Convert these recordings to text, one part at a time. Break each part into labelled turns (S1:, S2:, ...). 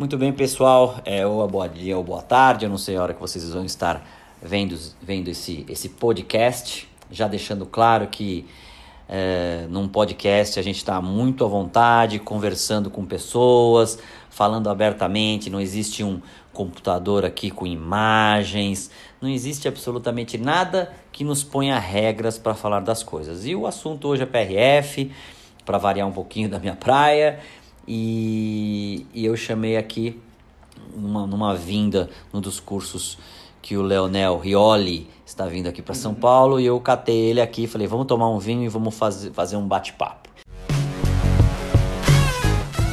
S1: Muito bem, pessoal. É, ou boa dia ou boa tarde. Eu não sei a hora que vocês vão estar vendo, vendo esse, esse podcast. Já deixando claro que é, num podcast a gente está muito à vontade, conversando com pessoas, falando abertamente. Não existe um computador aqui com imagens, não existe absolutamente nada que nos ponha regras para falar das coisas. E o assunto hoje é PRF, para variar um pouquinho da minha praia. E, e eu chamei aqui, numa, numa vinda, num dos cursos que o Leonel Rioli está vindo aqui para São Paulo, e eu catei ele aqui falei, vamos tomar um vinho e vamos fazer, fazer um bate-papo.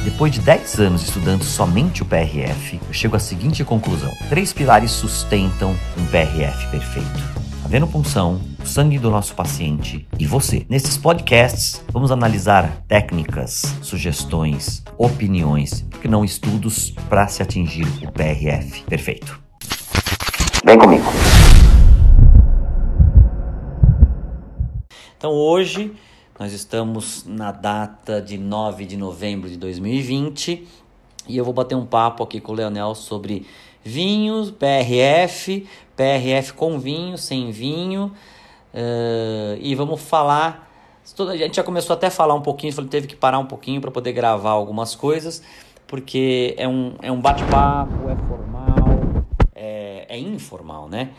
S1: Depois de 10 anos estudando somente o PRF, eu chego à seguinte conclusão: três pilares sustentam um PRF perfeito. A venopunção, sangue do nosso paciente e você. Nesses podcasts, vamos analisar técnicas, sugestões, opiniões, porque não estudos para se atingir o PRF perfeito. Vem comigo. Então hoje nós estamos na data de 9 de novembro de 2020 e eu vou bater um papo aqui com o Leonel sobre vinhos, PRF, PRF com vinho, sem vinho. Uh, e vamos falar. A gente já começou até a falar um pouquinho, teve que parar um pouquinho para poder gravar algumas coisas, porque é um, é um bate-papo, é formal, é, é informal, né?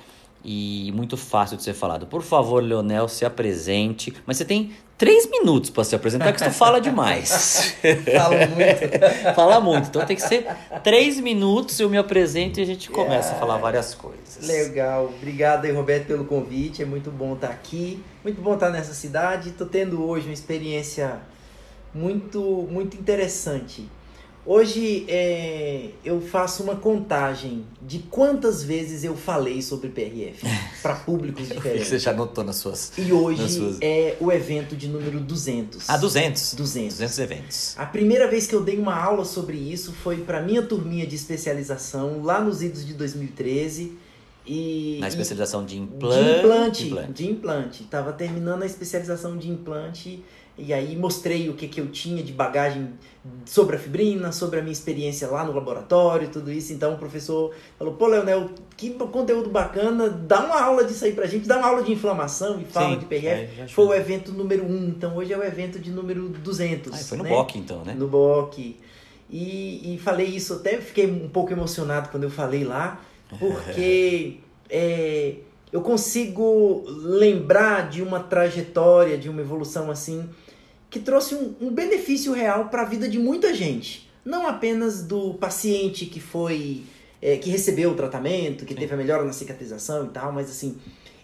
S1: E muito fácil de ser falado. Por favor, Leonel, se apresente. Mas você tem três minutos para se apresentar, que tu fala demais.
S2: Fala muito.
S1: fala muito. Então tem que ser três minutos, eu me apresento e a gente começa a falar várias coisas.
S2: Legal. Obrigado aí, Roberto, pelo convite. É muito bom estar aqui. Muito bom estar nessa cidade. Estou tendo hoje uma experiência muito, muito interessante Hoje é, eu faço uma contagem de quantas vezes eu falei sobre PRF para públicos diferentes.
S1: Você já notou nas suas.
S2: E hoje suas... é o evento de número 200.
S1: Ah, 200?
S2: 200.
S1: 200 eventos.
S2: A primeira vez que eu dei uma aula sobre isso foi para minha turminha de especialização lá nos idos de 2013. E,
S1: Na especialização de implante.
S2: De implante. implante. De implante. Tava terminando a especialização de implante e aí mostrei o que, que eu tinha de bagagem sobre a fibrina, sobre a minha experiência lá no laboratório, tudo isso. Então o professor falou, pô, Leonel, que conteúdo bacana, dá uma aula disso aí pra gente, dá uma aula de inflamação e fala Sim, de PRF. É, foi o evento número 1, um, então hoje é o evento de número 200. Ah,
S1: foi no
S2: né?
S1: BOC então, né?
S2: No BOC. E, e falei isso, até fiquei um pouco emocionado quando eu falei lá, porque... é, eu consigo lembrar de uma trajetória, de uma evolução assim, que trouxe um, um benefício real para a vida de muita gente. Não apenas do paciente que foi. É, que recebeu o tratamento, que Sim. teve a melhora na cicatrização e tal, mas assim.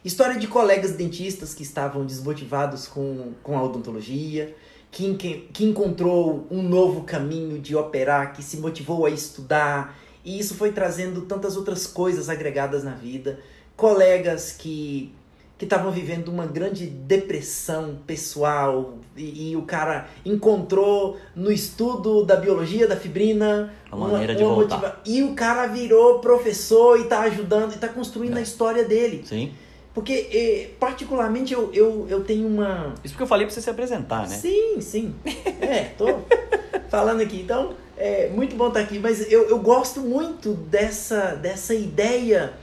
S2: História de colegas dentistas que estavam desmotivados com, com a odontologia, que, que, que encontrou um novo caminho de operar, que se motivou a estudar, e isso foi trazendo tantas outras coisas agregadas na vida. Colegas que que estavam vivendo uma grande depressão pessoal e, e, o cara encontrou no estudo da biologia da fibrina
S1: uma, maneira uma, de voltar. Motiva...
S2: e o cara virou professor e está ajudando e está construindo é. a história dele.
S1: Sim.
S2: Porque, eh, particularmente, eu, eu, eu tenho uma.
S1: Isso porque eu falei para você se apresentar, né?
S2: Sim, sim. É, tô falando aqui. Então, é muito bom estar aqui, mas eu, eu gosto muito dessa, dessa ideia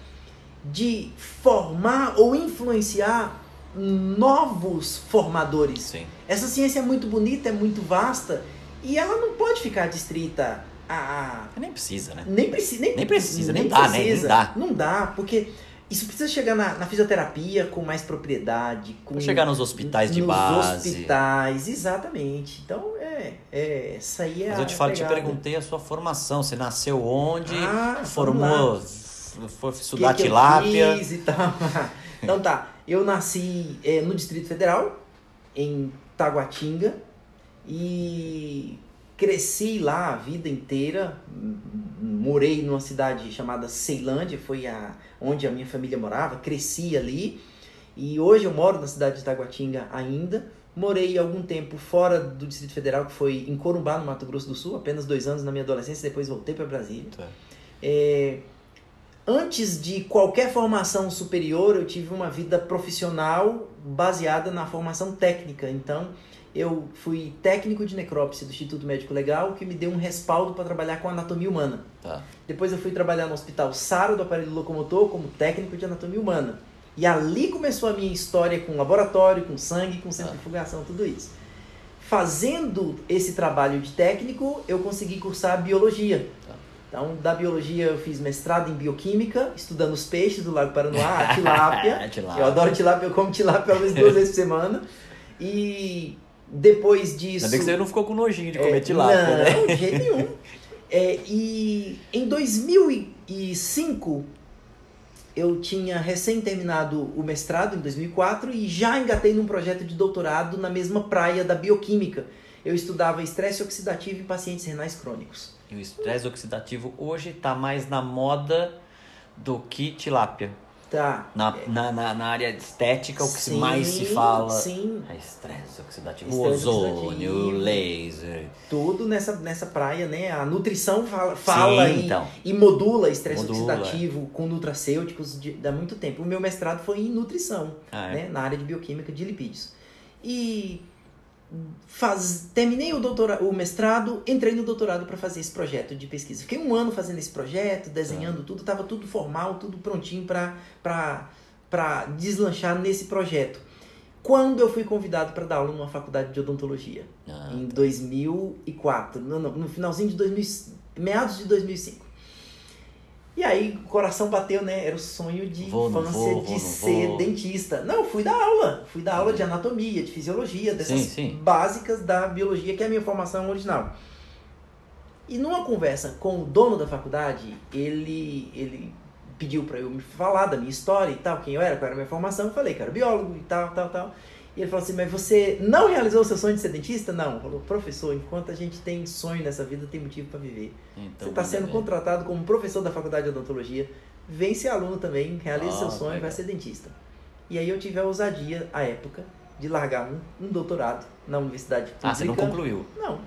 S2: de formar ou influenciar novos formadores.
S1: Sim.
S2: Essa ciência é muito bonita, é muito vasta e ela não pode ficar distrita a.
S1: Nem precisa, né?
S2: Nem, preci nem,
S1: nem precisa, nem, nem dá, né? Nem dá.
S2: Não dá, porque isso precisa chegar na, na fisioterapia com mais propriedade. Com,
S1: chegar nos hospitais de
S2: nos
S1: base.
S2: Nos hospitais, exatamente. Então, é, é essa aí é
S1: Mas eu te, falo, te perguntei a sua formação. Você nasceu onde?
S2: Ah,
S1: formou foi estudar que tilápia.
S2: Que e tal. então tá, eu nasci é, no Distrito Federal, em Taguatinga, e cresci lá a vida inteira. Morei numa cidade chamada Ceilândia, foi a, onde a minha família morava, cresci ali. E hoje eu moro na cidade de Taguatinga ainda. Morei algum tempo fora do Distrito Federal, que foi em Corumbá, no Mato Grosso do Sul, apenas dois anos na minha adolescência, depois voltei para Brasília. Tá. É, antes de qualquer formação superior, eu tive uma vida profissional baseada na formação técnica. Então, eu fui técnico de necrópsia do Instituto Médico Legal, que me deu um respaldo para trabalhar com anatomia humana.
S1: Tá.
S2: Depois eu fui trabalhar no Hospital Saro do Aparelho Locomotor como técnico de anatomia humana. E ali começou a minha história com laboratório, com sangue, com centrifugação, tudo isso. Fazendo esse trabalho de técnico, eu consegui cursar biologia.
S1: Tá.
S2: Então, da biologia eu fiz mestrado em bioquímica, estudando os peixes do Lago Paranoá, a tilápia.
S1: Tilápia.
S2: Eu adoro tilápia, eu como tilápia pelo menos duas vezes por semana. E depois disso...
S1: Ainda bem que você não ficou com nojinho de
S2: É,
S1: comer tilápia,
S2: não,
S1: né?
S2: de jeito nenhum. É, e em 2005, eu tinha recém terminado o mestrado, em 2004, e já engatei num projeto de doutorado na mesma praia da bioquímica. Eu estudava estresse oxidativo em pacientes renais crônicos.
S1: E o estresse oxidativo hoje está mais na moda do que tilápia.
S2: Tá.
S1: Na, na, na, na área estética, o que
S2: Sim,
S1: mais se fala
S2: Sim,
S1: é estresse oxidativo.
S2: Estresse
S1: ozônio,
S2: oxidativo.
S1: laser.
S2: tudo nessa, nessa praia, né? A nutrição fala, fala
S1: Sim,
S2: e,
S1: então.
S2: e modula estresse
S1: Modula.
S2: oxidativo com nutracêuticos de, há muito tempo. O meu mestrado foi em nutrição,
S1: Ah, é?
S2: né? Na área de bioquímica de lipídios. E faz, terminei o, doutora, o mestrado, entrei no doutorado para fazer esse projeto de pesquisa. Fiquei um ano fazendo esse projeto, desenhando tudo, estava tudo formal, tudo prontinho para deslanchar nesse projeto. Quando eu fui convidado para dar aula numa faculdade de odontologia,
S1: Ah,
S2: em 2004, no, no, no finalzinho de 2000, meados de 2005. E aí o coração bateu, né? Era o sonho de
S1: Vou,
S2: infância
S1: vou, vou,
S2: de
S1: não
S2: ser
S1: vou.
S2: dentista. Não, fui dar aula. Fui dar aula de anatomia, de fisiologia, dessas
S1: Sim, sim.
S2: básicas da biologia, que é a minha formação original. E numa conversa com o dono da faculdade, ele, ele pediu para eu me falar da minha história e tal, quem eu era, qual era a minha formação. Eu falei que era biólogo e tal, tal, tal. E ele falou assim: Mas você não realizou o seu sonho de ser dentista? Não. Falou, professor, enquanto a gente tem sonho nessa vida, tem motivo para viver.
S1: então,
S2: você está sendo
S1: bem.
S2: contratado como professor da faculdade de odontologia. Vem ser aluno também, realiza
S1: Ah,
S2: seu sonho e
S1: legal.
S2: vai ser dentista. E aí eu tive a ousadia, à época, de largar um, um doutorado na universidade pública.
S1: Ah, você não concluiu.
S2: Não,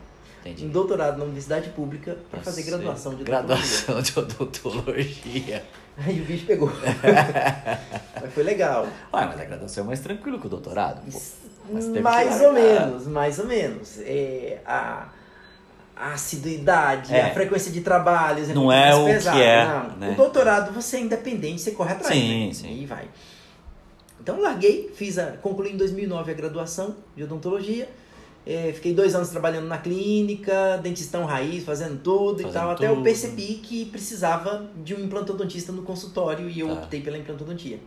S1: Entendi.
S2: um doutorado na universidade pública para fazer graduação de odontologia.
S1: Graduação de odontologia.
S2: Aí o bicho pegou. Mas foi legal.
S1: Ué, mas a graduação é mais tranquilo que o doutorado. Que
S2: Mais ou menos, mais ou menos. É, a, a assiduidade,
S1: É.
S2: a frequência de trabalhos é
S1: Não é o que
S2: pesada.
S1: é,
S2: Não.
S1: né?
S2: O doutorado você é independente, você corre atrás.
S1: Sim,
S2: né?
S1: sim.
S2: E vai. Então larguei, fiz a, concluí em 2009 a graduação de odontologia. É, fiquei dois anos trabalhando na clínica, dentistão raiz, fazendo tudo e
S1: Fazendo
S2: tal. Até eu
S1: tudo.
S2: percebi que precisava de um implantodontista no consultório e eu
S1: Tá.
S2: optei pela implantodontia.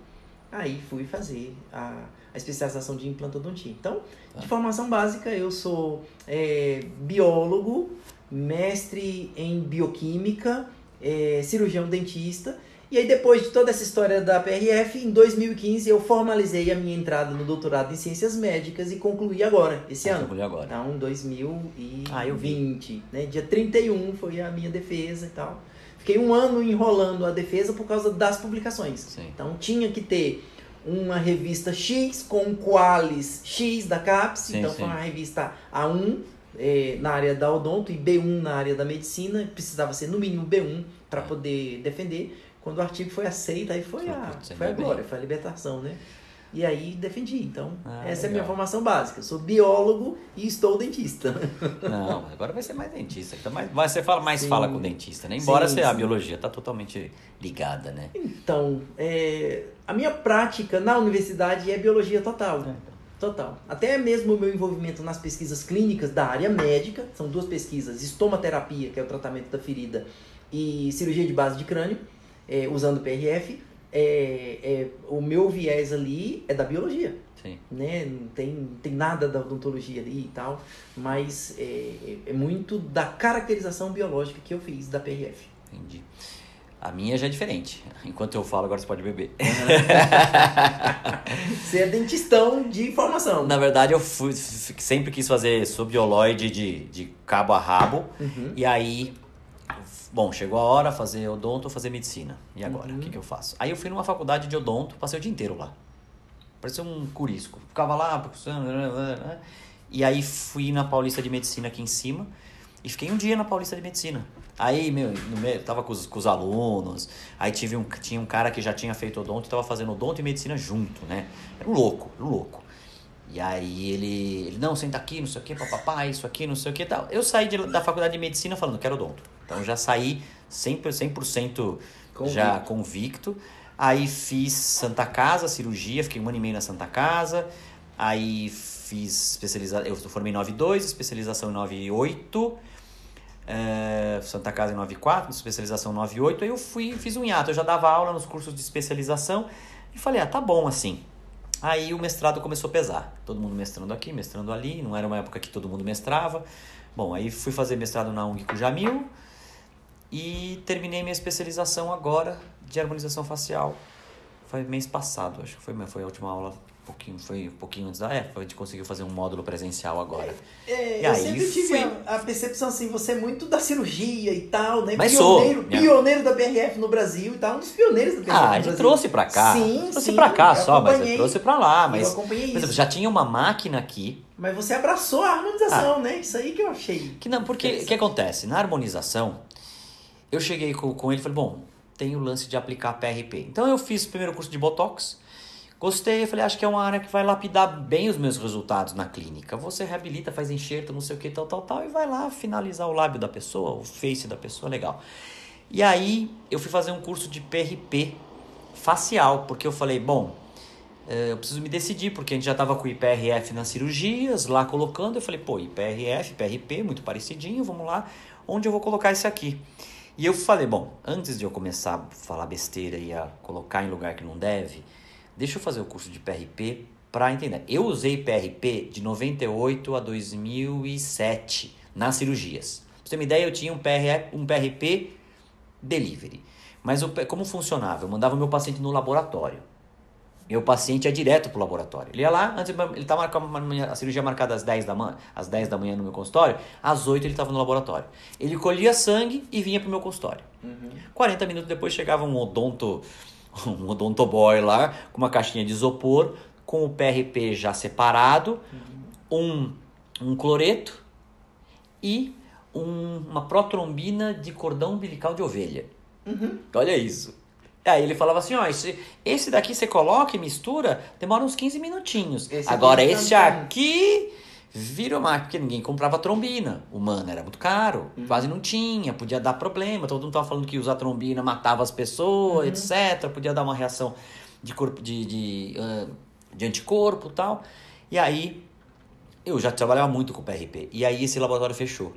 S2: Aí fui fazer a, a especialização de implantodontia. Então,
S1: Tá.
S2: de formação básica, eu sou é, biólogo, mestre em bioquímica, é, cirurgião dentista. E aí, depois de toda essa história da PRF, em 2015 eu formalizei a minha entrada no doutorado em ciências médicas e concluí agora, esse
S1: Ah,
S2: ano.
S1: concluiu agora.
S2: Então, 2020,
S1: Ah, eu vi.
S2: né? Dia 31 foi a minha defesa e tal. Fiquei um ano enrolando a defesa por causa das publicações.
S1: Sim.
S2: Então, tinha que ter uma revista X com Qualis X da CAPES.
S1: Sim,
S2: então,
S1: sim.
S2: foi uma revista A1 eh, na área da odonto e B1 na área da medicina. Precisava ser no mínimo B1 para
S1: É.
S2: poder defender. Quando o artigo foi aceito, aí foi, a, foi a glória, foi a libertação, né? E aí defendi. Então,
S1: Ah,
S2: essa é a minha
S1: legal.
S2: formação básica. Eu sou biólogo e estou dentista.
S1: Não, agora vai ser mais dentista. Então, mais, mas você fala, mais
S2: Sim.
S1: fala com dentista, né? Embora
S2: Sim,
S1: você, a biologia tá totalmente ligada, né?
S2: Então, é, a minha prática na universidade é biologia total. Total. Até mesmo o meu envolvimento nas pesquisas clínicas da área médica, são duas pesquisas, estomaterapia, que é o tratamento da ferida, e cirurgia de base de crânio, é, usando PRF. É, é, o meu viés ali é da biologia,
S1: Sim.
S2: né? Não tem, tem nada da odontologia ali e tal, mas é, é muito da caracterização biológica que eu fiz da PRF.
S1: Entendi. A minha já é diferente. Enquanto eu falo, agora você pode beber.
S2: Você é dentistão de formação.
S1: Na verdade, eu fui, sempre quis fazer subbioloide de, de cabo a rabo.
S2: Uhum.
S1: E aí, bom, chegou a hora fazer odonto, fazer medicina. E agora, o
S2: Uhum.
S1: que, que eu faço? Aí eu fui numa faculdade de odonto, passei o dia inteiro lá. Parecia um curisco. Ficava lá, procurando, e aí fui na Paulista de Medicina aqui em cima. E fiquei um dia na Paulista de Medicina. Aí, meu, no meio, tava com os, com os alunos. Aí tive um, tinha um cara que já tinha feito odonto e tava fazendo odonto e medicina junto, né? Era um louco, era um louco. E aí ele, ele, não, senta aqui, não sei o que, papapá, isso aqui, não sei o que tal. Eu saí de, da faculdade de medicina falando, quero odonto. Então já saí 100%, 100% já convicto. Aí fiz Santa Casa, cirurgia, fiquei um ano e meio na Santa Casa. Aí fiz especialização, eu formei em 92, especialização em 98. É, Santa Casa em 94, especialização em 98. Aí eu fui, fiz um hiato, eu já dava aula nos cursos de especialização. E falei, ah, tá bom assim. Aí o mestrado começou a pesar. Todo mundo mestrando aqui, mestrando ali. Não era uma época que todo mundo mestrava. Bom, aí fui fazer mestrado na UNG com Jamil. E terminei minha especialização agora de harmonização facial. Foi mês passado, acho que foi, foi a última aula pouquinho, foi um pouquinho antes da. É, a gente conseguiu fazer um módulo presencial agora.
S2: É, eu sempre tive fui... a, a, percepção assim, você é muito da cirurgia e tal, né?
S1: Mas
S2: pioneiro,
S1: sou.
S2: pioneiro da BRF no Brasil e tal, um dos pioneiros da BRF.
S1: Ah, a gente trouxe pra cá. Sim, trouxe sim, pra cá só, mas eu trouxe pra lá. Mas, eu acompanhei por exemplo, já tinha uma máquina aqui.
S2: Mas você abraçou a harmonização, ah, né? Isso aí que eu achei.
S1: Que não, porque o que acontece? Na harmonização, eu cheguei com, com ele e falei, bom, tem o lance de aplicar PRP. Então eu fiz o primeiro curso de Botox Gostei, eu falei, acho que é uma área que vai lapidar bem os meus resultados na clínica. Você reabilita, faz enxerto, não sei o que, tal, tal, tal, e vai lá finalizar o lábio da pessoa, o face da pessoa, legal. E aí eu fui fazer um curso de PRP facial, porque eu falei, bom, eh, eu preciso me decidir, porque a gente já estava com IPRF nas cirurgias, lá colocando, eu falei, pô, IPRF, PRP, muito parecidinho, vamos lá, onde eu vou colocar esse aqui? E eu falei, bom, antes de eu começar a falar besteira e a colocar em lugar que não deve, Deixa eu fazer o curso de PRP para entender. Eu usei PRP de 98 a 2007 nas cirurgias. Pra você ter uma ideia, eu tinha um, PR, um PRP delivery. Mas eu, como funcionava? Eu mandava meu paciente no laboratório. Meu paciente ia direto pro laboratório. Ele ia lá, antes ele tá marcando a cirurgia marcada às 10 da manhã, às 10 da manhã no meu consultório, às 8 ele estava no laboratório. Ele colhia sangue e vinha pro meu consultório. Uhum. 40 minutos depois chegava um odonto um odontoboy lá, com uma caixinha de isopor, com o PRP já separado, um, um cloreto e um, uma protrombina de cordão umbilical de ovelha. Uhum. Olha isso. Aí ele falava assim, ó, esse, esse daqui você coloca e mistura, demora uns 15 minutinhos. Esse Agora esse aqui virou mais, porque ninguém comprava trombina humana, era muito caro, uhum. quase não tinha, podia dar problema, todo mundo estava falando que usar trombina matava as pessoas, uhum. etc, podia dar uma reação de corpo de, de, de anticorpo tal. E aí, eu já trabalhava muito com PRP, e aí esse laboratório fechou.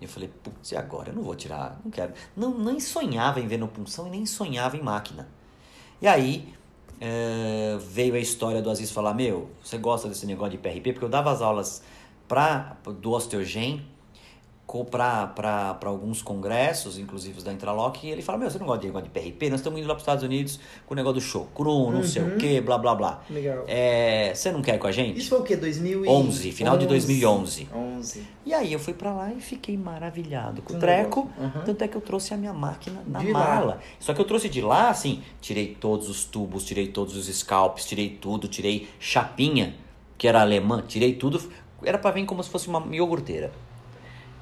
S1: Eu falei, putz, e agora? Eu não vou tirar, não quero. Não, nem sonhava em venopunção e nem sonhava em máquina. E aí, é, veio a história do Aziz falar: Meu, você gosta desse negócio de PRP? Porque eu dava as aulas pra, do Osteogen para alguns congressos, inclusive os da Intralock, e ele fala: Meu, você não gosta de negócio de PRP? Nós estamos indo lá para os Estados Unidos com o negócio do chocru, não uhum. sei o que, blá blá blá.
S2: Legal.
S1: É, você não quer ir com a gente?
S2: Isso foi o quê? 2011?
S1: Final 11. de 2011.
S2: 11.
S1: E aí eu fui para lá e fiquei maravilhado com o treco. Uhum. Tanto é que eu trouxe a minha máquina na de mala. Lá. Só que eu trouxe de lá, assim, tirei todos os tubos, tirei todos os scalps, tirei tudo, tirei chapinha, que era alemã, tirei tudo. Era para vir como se fosse uma iogurteira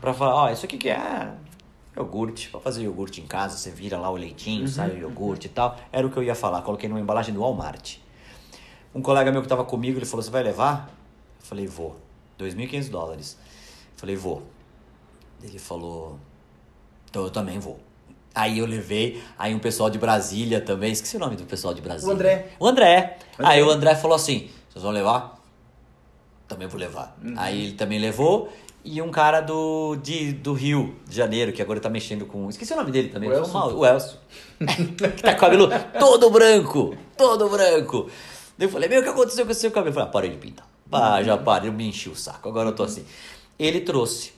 S1: para falar, ó, isso aqui que é iogurte, para fazer iogurte em casa, você vira lá o leitinho, uhum. sai o iogurte e tal. Era o que eu ia falar, coloquei numa embalagem do Walmart. Um colega meu que estava comigo, ele falou, você vai levar? Eu falei, vou. 2.500 dólares. Eu falei, vou. Ele falou, então eu também vou. Aí eu levei, aí um pessoal de Brasília também, esqueci o nome do pessoal de Brasília.
S2: O André.
S1: O André. André. Aí o André falou assim, vocês vão levar? Também vou levar. Uhum. Aí ele também levou e um cara do, de, do Rio de Janeiro, que agora tá mexendo com. Esqueci o nome dele também.
S2: O Elson.
S1: o Elson. que tá com o cabelo todo branco. Todo branco. Daí eu falei, meu, o que aconteceu com esse seu cabelo? Eu falei, ah, parei de pintar. Ah, já parei, eu me enchi o saco. Agora eu tô assim. Ele trouxe.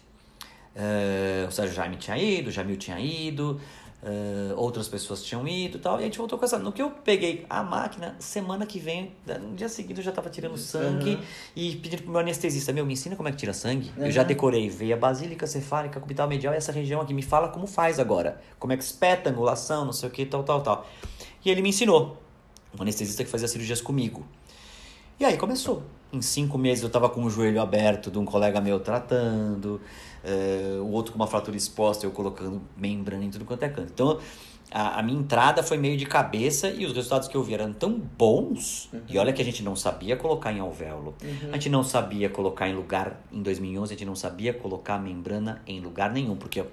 S1: Uh, o Sérgio Jaime tinha ido, o Jamil tinha ido. Uh, outras pessoas tinham ido e tal, e a gente voltou com essa. No que eu peguei a máquina, semana que vem, no dia seguinte eu já tava tirando sangue uhum. e pedindo pro meu anestesista: Meu, me ensina como é que tira sangue. Uhum. Eu já decorei veia basílica, cefálica, cubital medial e essa região aqui. Me fala como faz agora. Como é que espeta, angulação, não sei o que, tal, tal, tal. E ele me ensinou. Um anestesista que fazia cirurgias comigo. E aí começou. Em cinco meses eu tava com o joelho aberto de um colega meu tratando. Uh, o outro com uma fratura exposta, eu colocando membrana em tudo quanto é canto. Então, a, a, minha entrada foi meio de cabeça e os resultados que eu vi eram tão bons. Uhum. E olha que a gente não sabia colocar em alvéolo. Uhum. A gente não sabia colocar em lugar. Em 2011, a gente não sabia colocar a membrana em lugar nenhum. Porque o,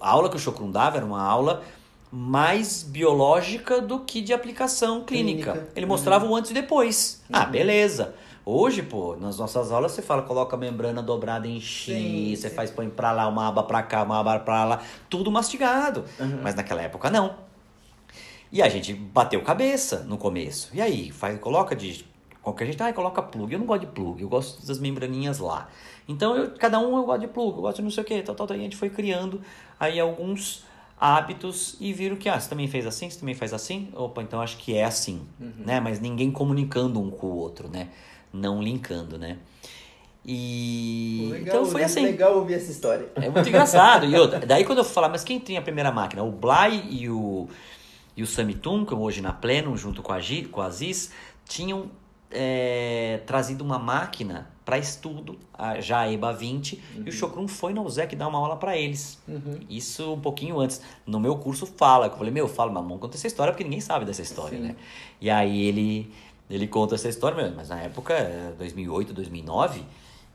S1: a aula que o Chocrum dava era uma aula mais biológica do que de aplicação clínica. clínica. Ele mostrava uhum. o antes e depois. Ah, uhum. beleza. Hoje, pô, nas nossas aulas você fala, coloca a membrana dobrada em X, sim, você sim. faz, põe pra lá, uma aba pra cá, uma aba pra lá, tudo mastigado. Uhum. Mas naquela época não. E a gente bateu cabeça no começo. E aí, faz, coloca de. Qualquer gente, ah, coloca plug. Eu não gosto de plug, eu gosto das membraninhas lá. Então, eu, cada um eu gosto de plug, eu gosto de não sei o que, tal, tal, tal. E a gente foi criando aí alguns hábitos e viram que, ah, você também fez assim, você também faz assim? Opa, então acho que é assim, uhum. né? Mas ninguém comunicando um com o outro, né? não linkando, né? E
S2: legal, então foi assim. legal ouvir essa história.
S1: É muito engraçado. E outra, daí quando eu falar, mas quem tinha a primeira máquina? O Blay e o e o Samitum, que hoje na Pleno, junto com a, G, com a Aziz, tinham é, trazido uma máquina para estudo, a, já a EBA 20, uhum. e o uhum. Chocrum foi na USEC dar uma aula para eles. Uhum. Isso um pouquinho antes. No meu curso fala, que eu falei, meu, fala, mas vamos contar essa história, porque ninguém sabe dessa história, Sim. né? E aí ele ele conta essa história mesmo, mas na época, 2008, 2009,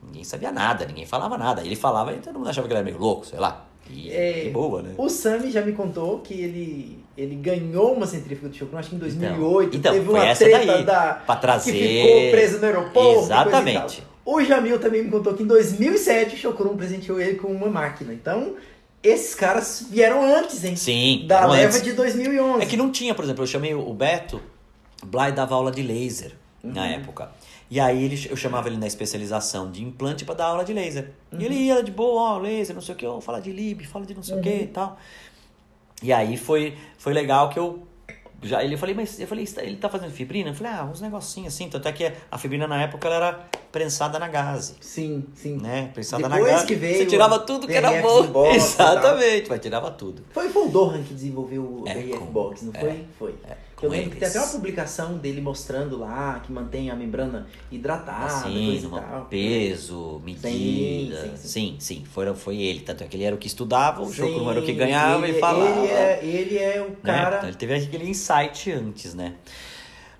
S1: ninguém sabia nada, ninguém falava nada. Ele falava e todo mundo achava que ele era meio louco, sei lá. E é, boa, né?
S2: O Sami já me contou que ele, ele ganhou uma centrífuga de Chocron, acho que em 2008.
S1: Então,
S2: teve
S1: foi
S2: uma
S1: essa
S2: treta
S1: daí,
S2: da,
S1: pra trazer...
S2: que ficou preso no aeroporto.
S1: Exatamente.
S2: O Jamil também me contou que em 2007 o Chocron presenteou ele com uma máquina. Então, esses caras vieram antes, hein?
S1: Sim.
S2: Da leva antes. de 2011.
S1: É que não tinha, por exemplo, eu chamei o Beto, Bly dava aula de laser uhum. na época. E aí ele, eu chamava ele na especialização de implante para dar aula de laser. Uhum. E ele ia de boa, ó, laser, não sei o que, ó, fala de lib, fala de não sei o que e uhum. tal. E aí foi, foi legal que eu já ele eu falei, mas eu falei, ele tá fazendo fibrina? Eu falei, ah, uns negocinhos assim, tanto é que a fibrina na época ela era prensada na gase.
S2: Sim, sim.
S1: Né? Prensada
S2: Depois
S1: na gase.
S2: que veio
S1: você tirava tudo que era bom. Exatamente, vai tirava tudo.
S2: Foi, foi o Dohan que desenvolveu o é, BRF Box, não foi?
S1: É,
S2: foi.
S1: É.
S2: Eu lembro que tem até uma publicação dele mostrando lá que mantém a membrana hidratada,
S1: assim, peso, medida. Sim, sim, sim. sim, foi, foi ele. Tanto é que ele era o que estudava, o jogo era o que ganhava
S2: ele,
S1: e falava.
S2: Ele é, ele é o né? cara.
S1: Né? Então, ele teve aquele insight antes, né?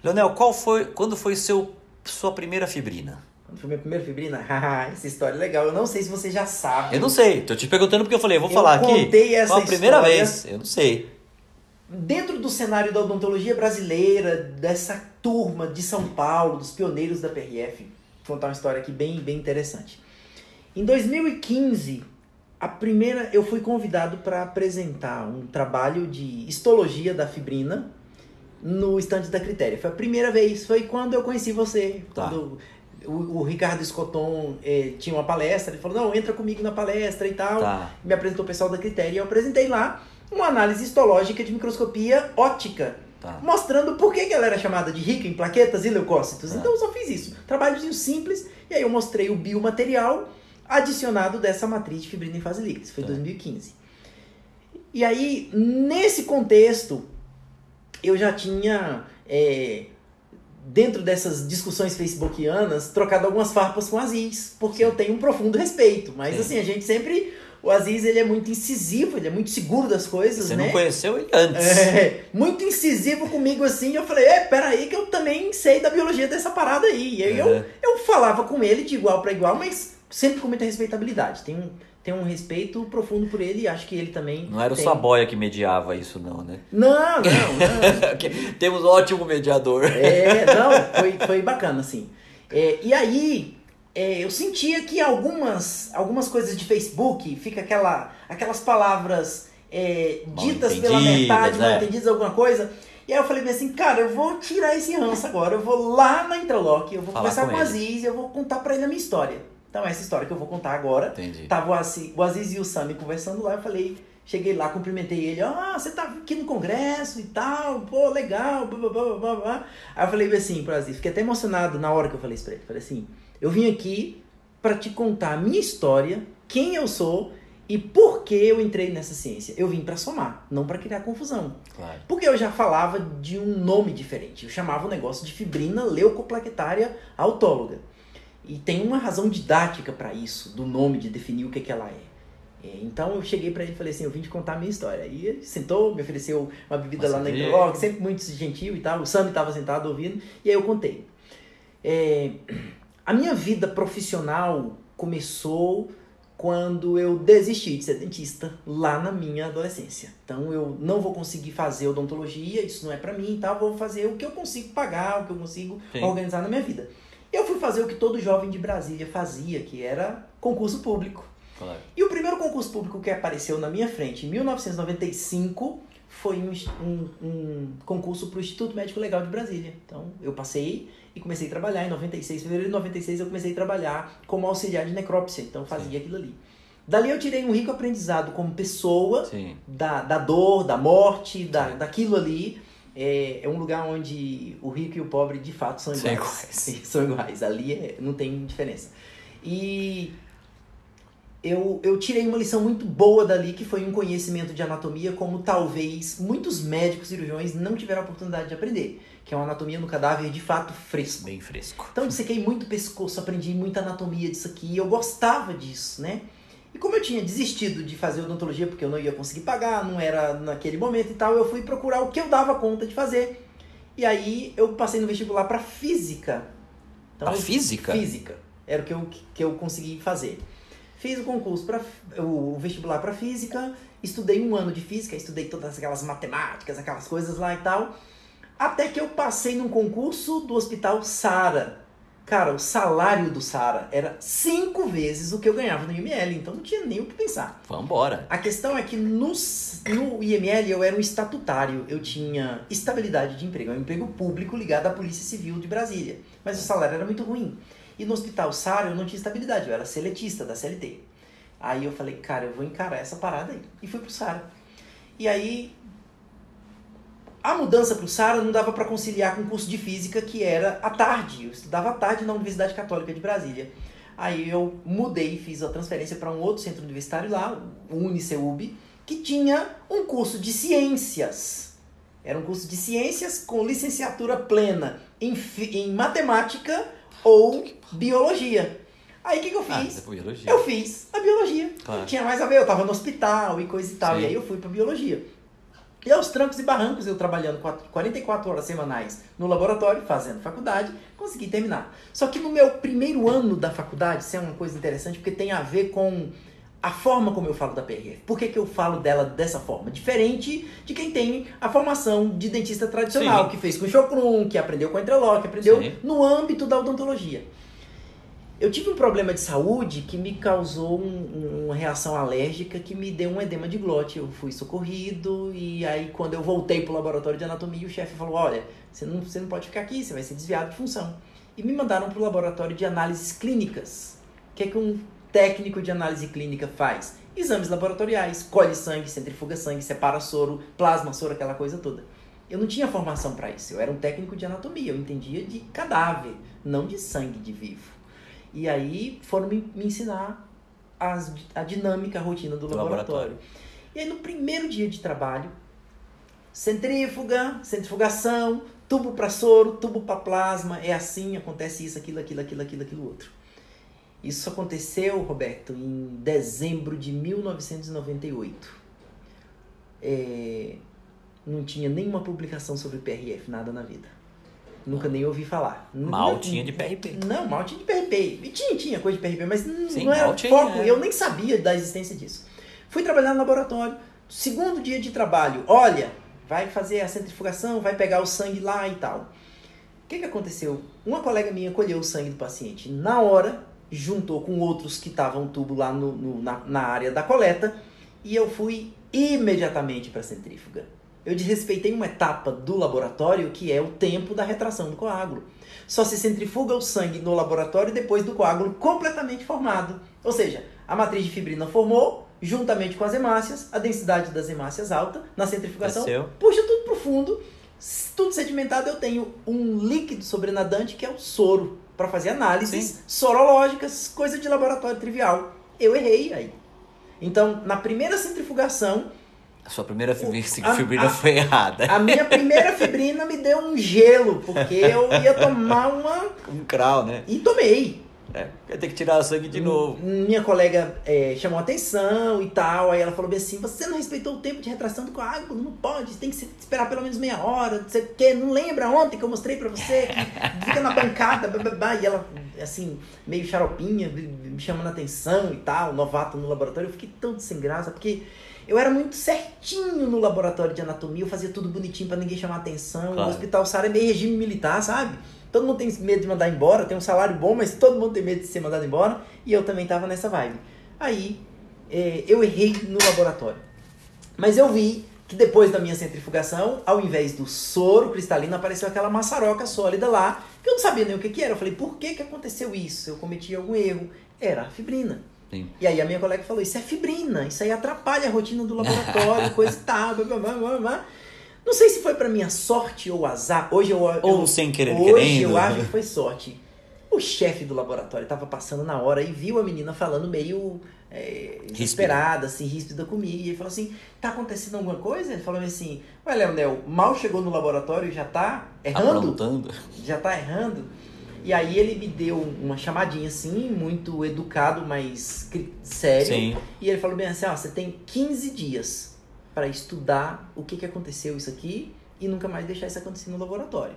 S1: Leonel, qual foi. Quando foi seu, sua primeira fibrina?
S2: Quando foi minha primeira fibrina? Essa história é legal. Eu não sei se você já sabe.
S1: Eu não sei. Tô te perguntando porque eu falei, eu vou eu falar aqui.
S2: Essa
S1: Qual a primeira história... vez? Eu não sei
S2: dentro do cenário da odontologia brasileira, dessa turma de São Paulo, dos pioneiros da PRF, vou contar uma história aqui bem, bem interessante. Em 2015, a primeira eu fui convidado para apresentar um trabalho de histologia da fibrina no estande da Critéria. Foi a primeira vez, foi quando eu conheci você, tá. quando o, o, Ricardo Scotton eh, tinha uma palestra, ele falou, não, entra comigo na palestra e tal,
S1: tá.
S2: me apresentou o pessoal da Critéria e eu apresentei lá uma análise histológica de microscopia óptica. Tá. Mostrando por que ela era chamada de rica em plaquetas e leucócitos. Tá. Então eu só fiz isso. Trabalhozinho simples. E aí eu mostrei o biomaterial adicionado dessa matriz de fibrina em fase líquida. Isso foi em tá. 2015. E aí, nesse contexto, eu já tinha, é, dentro dessas discussões facebookianas, trocado algumas farpas com Aziz, porque eu tenho um profundo respeito. Mas Sim. assim, a gente sempre o Aziz ele é muito incisivo, ele é muito seguro das coisas,
S1: Você
S2: né?
S1: não conheceu ele antes.
S2: É, muito incisivo comigo assim. Eu falei, é, peraí que eu também sei da biologia dessa parada aí. E aí eu, eu falava com ele de igual para igual, mas sempre com muita respeitabilidade. Tem um, tem um respeito profundo por ele e acho que ele também.
S1: Não era
S2: tem...
S1: o Saboia que mediava isso, não, né?
S2: Não, não, não.
S1: Temos um ótimo mediador.
S2: É, não, foi, foi bacana, assim. É, e aí, é, eu sentia que algumas, algumas coisas de Facebook fica aquela, aquelas palavras é, ditas pela metade, mal é. entendidas, alguma coisa. E aí eu falei assim, cara, eu vou tirar esse ranço agora, eu vou lá na Interlock, eu vou Falar conversar com, com o Aziz e eu vou contar pra ele a minha história. Então essa história que eu vou contar agora.
S1: Entendi.
S2: Tava o Aziz, o Aziz e o Sami conversando lá, eu falei, cheguei lá, cumprimentei ele, ah, você tá aqui no congresso e tal, pô, legal, blá, blá, blá, blá. Aí eu falei assim pro Aziz, fiquei até emocionado na hora que eu falei isso pra ele, falei assim, eu vim aqui para te contar a minha história, quem eu sou e por que eu entrei nessa ciência. Eu vim para somar, não para criar confusão.
S1: Claro.
S2: Porque eu já falava de um nome diferente. Eu chamava o negócio de fibrina leucoplaquetária autóloga. E tem uma razão didática para isso, do nome, de definir o que, que ela é. Então eu cheguei para ele e falei assim, eu vim te contar a minha história. E ele sentou, me ofereceu uma bebida
S1: Nossa,
S2: lá na Interlog, sempre muito gentil e tal. O Sam estava sentado ouvindo, e aí eu contei. É, a minha vida profissional começou quando eu desisti de ser dentista lá na minha adolescência. Então eu não vou conseguir fazer odontologia, isso não é para mim e tal, vou fazer o que eu consigo pagar, o que eu consigo
S1: Sim.
S2: organizar na minha vida. Eu fui fazer o que todo jovem de Brasília fazia, que era concurso público.
S1: Claro.
S2: E o primeiro concurso público que apareceu na minha frente em 1995 foi um, um, um concurso para o Instituto Médico Legal de Brasília. Então eu passei e comecei a trabalhar em 96. Em fevereiro de 96 eu comecei a trabalhar como auxiliar de necrópsia, então fazia aquilo ali. Dali eu tirei um rico aprendizado como pessoa,
S1: Sim.
S2: da, da dor, da morte, da, daquilo ali. É, é um lugar onde o rico e o pobre de fato são
S1: São
S2: iguais.
S1: iguais.
S2: são iguais. Ali é- não tem diferença. E eu, eu tirei uma lição muito boa dali, que foi um conhecimento de anatomia, como talvez muitos médicos cirurgiões não tiveram a oportunidade de aprender, que é uma anatomia no cadáver de fato fresco.
S1: Bem fresco.
S2: Então eu sequei muito pescoço, aprendi muita anatomia disso aqui, e eu gostava disso, né? E como eu tinha desistido de fazer odontologia porque eu não ia conseguir pagar, não era naquele momento e tal, eu fui procurar o que eu dava conta de fazer. E aí eu passei no vestibular para física. Então,
S1: A física?
S2: Física. Era o que eu, que eu consegui fazer. Fiz o concurso para o vestibular para física, estudei um ano de física, estudei todas aquelas matemáticas, aquelas coisas lá e tal, até que eu passei num concurso do Hospital Sara. Cara, o salário do Sara era cinco vezes o que eu ganhava no IML, então não tinha nem o que pensar.
S1: Vambora.
S2: A questão é que no, no IML eu era um estatutário, eu tinha estabilidade de emprego, é um emprego público ligado à Polícia Civil de Brasília, mas o salário era muito ruim. E no Hospital Sara eu não tinha estabilidade, eu era seletista da CLT. Aí eu falei, cara, eu vou encarar essa parada aí. E fui pro Sara. E aí a mudança para o Sara não dava para conciliar com o curso de física que era à tarde. Eu estudava à tarde na Universidade Católica de Brasília. Aí eu mudei, fiz a transferência para um outro centro universitário lá, o UniCeub, que tinha um curso de ciências. Era um curso de ciências com licenciatura plena em, em matemática ou biologia. Aí o que, que eu
S1: Ah,
S2: fiz?
S1: biologia.
S2: Eu fiz a biologia.
S1: Claro.
S2: Tinha mais a ver, eu tava no hospital e coisa e tal.
S1: Sim.
S2: E aí eu fui pra biologia. E aos trancos e barrancos, eu trabalhando quatro- 44 horas semanais no laboratório, fazendo faculdade, consegui terminar. Só que no meu primeiro ano da faculdade, isso é uma coisa interessante, porque tem a ver com a forma como eu falo da PRF. Por que, que eu falo dela dessa forma? Diferente de quem tem a formação de dentista tradicional,
S1: Sim.
S2: que fez com Chocrum, que aprendeu com Entrelock, que aprendeu
S1: Sim.
S2: no âmbito da odontologia. Eu tive um problema de saúde que me causou um- um- uma reação alérgica que me deu um edema de glote. Eu fui socorrido e aí quando eu voltei pro laboratório de anatomia, o chefe falou: "Olha, você não, você não pode ficar aqui, você vai ser desviado de função". E me mandaram pro laboratório de análises clínicas. O que é que um técnico de análise clínica faz? Exames laboratoriais, colhe sangue, centrifuga sangue, separa soro, plasma soro, aquela coisa toda. Eu não tinha formação para isso. Eu era um técnico de anatomia, eu entendia de cadáver, não de sangue de vivo. E aí foram me, me ensinar as- a dinâmica, a rotina do,
S1: Do
S2: laboratório.
S1: laboratório.
S2: E aí no primeiro dia de trabalho, centrífuga, centrifugação, tubo para soro, tubo para plasma, é assim, acontece isso, aquilo, aquilo, aquilo, aquilo, aquilo outro. Isso aconteceu, Roberto, em dezembro de 1998. É, não tinha nenhuma publicação sobre PRF, nada na vida. Nunca nem ouvi falar.
S1: Mal
S2: Não-
S1: tinha de PRP.
S2: não, mal tinha de PRP. E tinha, tinha coisa de PRP, mas
S1: Sim,
S2: não era
S1: tinha,
S2: foco.
S1: é.
S2: Eu nem sabia da existência disso. Fui trabalhar no laboratório. Segundo dia de trabalho, olha, vai fazer a centrifugação, vai pegar o sangue lá e tal. O que, que aconteceu? Uma colega minha colheu o sangue do paciente na hora, juntou com outros que estavam tubo lá no, no- na, na área da coleta, e eu fui imediatamente para a centrífuga. Eu desrespeitei uma etapa do laboratório que é o tempo da retração do coágulo. Só se centrifuga o sangue no laboratório depois do coágulo completamente formado. Ou seja, a matriz de fibrina formou, juntamente com as hemácias, a densidade das hemácias alta, na centrifugação,
S1: Desceu.
S2: puxa tudo pro fundo, s- tudo sedimentado, eu tenho um líquido sobrenadante que é o soro, para fazer análises
S1: Sim.
S2: sorológicas, coisa de laboratório trivial. Eu errei aí. Então, na primeira centrifugação,
S1: A sua primeira fibri-
S2: a-
S1: fibrina
S2: a-
S1: foi errada.
S2: a minha primeira fibrina me deu um gelo, porque eu ia tomar uma.
S1: Um crau, né?
S2: E tomei.
S1: É, vai ter que tirar sangue de novo.
S2: Minha colega é, chamou atenção e tal, aí ela falou bem assim, você não respeitou o tempo de retração do coágulo, não pode, tem que esperar pelo menos meia hora, você quer, não lembra ontem que eu mostrei pra você, que fica na bancada, blá, e ela, assim, meio xaropinha, me chamando atenção e tal, novato no laboratório, eu fiquei tão sem graça, porque eu era muito certinho no laboratório de anatomia, eu fazia tudo bonitinho para ninguém chamar atenção, claro. o hospital Sara é meio regime militar, sabe? Todo mundo tem medo de mandar embora, tem um salário bom, mas todo mundo tem medo de ser mandado embora. E eu também tava nessa vibe. Aí é, eu errei no laboratório. Mas eu vi que depois da minha centrifugação, ao invés do soro cristalino, apareceu aquela maçaroca sólida lá, que eu não sabia nem o que, que era. Eu falei, por que, que aconteceu isso? Eu cometi algum erro. Era a fibrina. Sim. E aí a minha colega falou, isso é fibrina, isso aí atrapalha a rotina do laboratório, coisa e tal, blá, blá, blá, blá. Não sei se foi para minha sorte ou azar. Hoje eu.
S1: Ou
S2: eu,
S1: sem querer
S2: hoje
S1: querendo.
S2: Hoje eu acho que foi sorte. O chefe do laboratório estava passando na hora e viu a menina falando meio é, desesperada, assim, ríspida comigo. E ele falou assim: tá acontecendo alguma coisa? Ele falou assim: Ué, Leonel, mal chegou no laboratório e já tá errando?
S1: Aprontando.
S2: Já tá errando? E aí ele me deu uma chamadinha assim, muito educado, mas sério. Sim. E ele falou bem assim: ó, você tem 15 dias para estudar o que, que aconteceu isso aqui e nunca mais deixar isso acontecer no laboratório.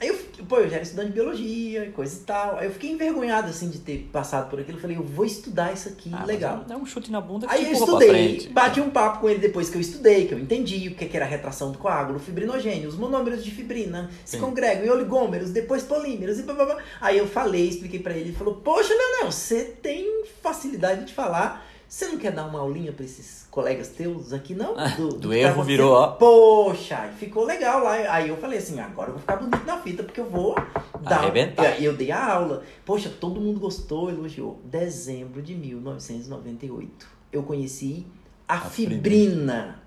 S2: Aí eu, pô, eu já era estudante de biologia e coisa e tal. Aí eu fiquei envergonhado, assim, de ter passado por aquilo. Eu falei, eu vou estudar isso aqui, ah, legal.
S1: É um chute na bunda que
S2: Aí eu estudei, bati um papo com ele depois que eu estudei, que eu entendi o que era a retração do coágulo, fibrinogênio, os monômeros de fibrina, se Sim. congregam em oligômeros, depois polímeros e blá, blá, blá. Aí eu falei, expliquei para ele, ele falou, poxa, Leonel, você tem facilidade de falar você não quer dar uma aulinha para esses colegas teus aqui, não?
S1: Ah, do, do, do erro virou, ó.
S2: Poxa, ficou legal lá. Aí eu falei assim, agora eu vou ficar bonito na fita, porque eu vou dar.
S1: Arrebentar.
S2: E eu dei a aula. Poxa, todo mundo gostou, elogiou. Dezembro de 1998. Eu conheci a, a fibrina. fibrina.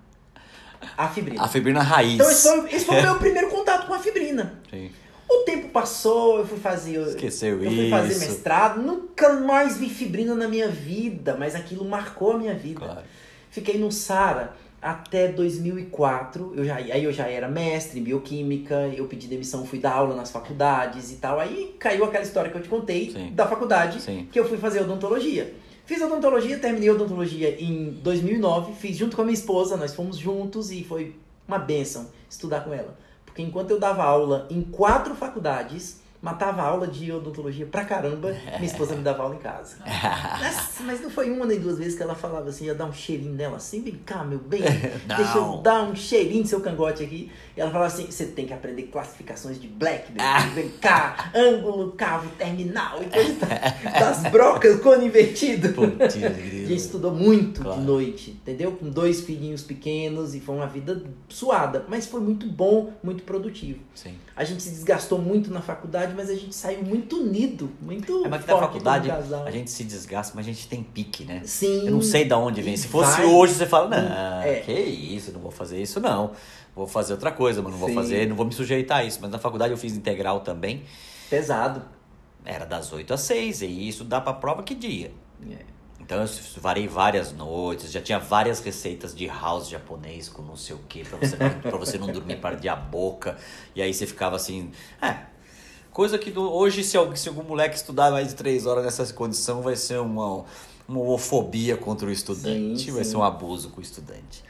S2: A fibrina.
S1: A fibrina raiz.
S2: Então esse foi, esse foi o meu primeiro contato com a fibrina. Sim. O tempo passou, eu fui fazer.
S1: Esqueceu
S2: eu
S1: fui
S2: fazer mestrado, nunca mais vi fibrina na minha vida, mas aquilo marcou a minha vida. Claro. Fiquei no Sara até 2004. Eu já, aí eu já era mestre em bioquímica, eu pedi demissão, fui dar aula nas faculdades e tal. Aí caiu aquela história que eu te contei Sim. da faculdade, Sim. que eu fui fazer odontologia. Fiz odontologia, terminei odontologia em 2009, fiz junto com a minha esposa, nós fomos juntos e foi uma benção estudar com ela. Porque enquanto eu dava aula em quatro faculdades, matava aula de odontologia pra caramba, minha esposa me dava aula em casa. Nossa, mas não foi uma nem duas vezes que ela falava assim, ia dar um cheirinho nela assim, vem cá, meu bem, deixa eu dar um cheirinho no seu cangote aqui. E ela falava assim, você tem que aprender classificações de black, ah. vem cá, ângulo, cavo, terminal e coisa das brocas, cone invertido.
S1: Putz, a gente
S2: estudou muito claro. de noite, entendeu? Com dois filhinhos pequenos e foi uma vida suada, mas foi muito bom, muito produtivo.
S1: Sim.
S2: A gente se desgastou muito na faculdade, mas a gente saiu muito unido, muito
S1: é, mas na faculdade a gente se desgasta, mas a gente tem pique, né?
S2: Sim.
S1: Eu não sei de onde vem. Se fosse vai, hoje, você fala, não, é. que isso, não vou fazer isso não. Vou fazer outra coisa, mas não vou Sim. fazer, não vou me sujeitar a isso. Mas na faculdade eu fiz integral também.
S2: Pesado.
S1: Era das 8 às 6, e isso dá pra prova que dia. É. Então eu varei várias noites, já tinha várias receitas de house japonês com não sei o que, pra você, pra você não dormir, perder a boca. E aí você ficava assim. É. Coisa que do, hoje, se, algum, se algum moleque estudar mais de três horas nessa condição, vai ser uma, uma homofobia contra o estudante, sim, vai sim. ser um abuso com o estudante.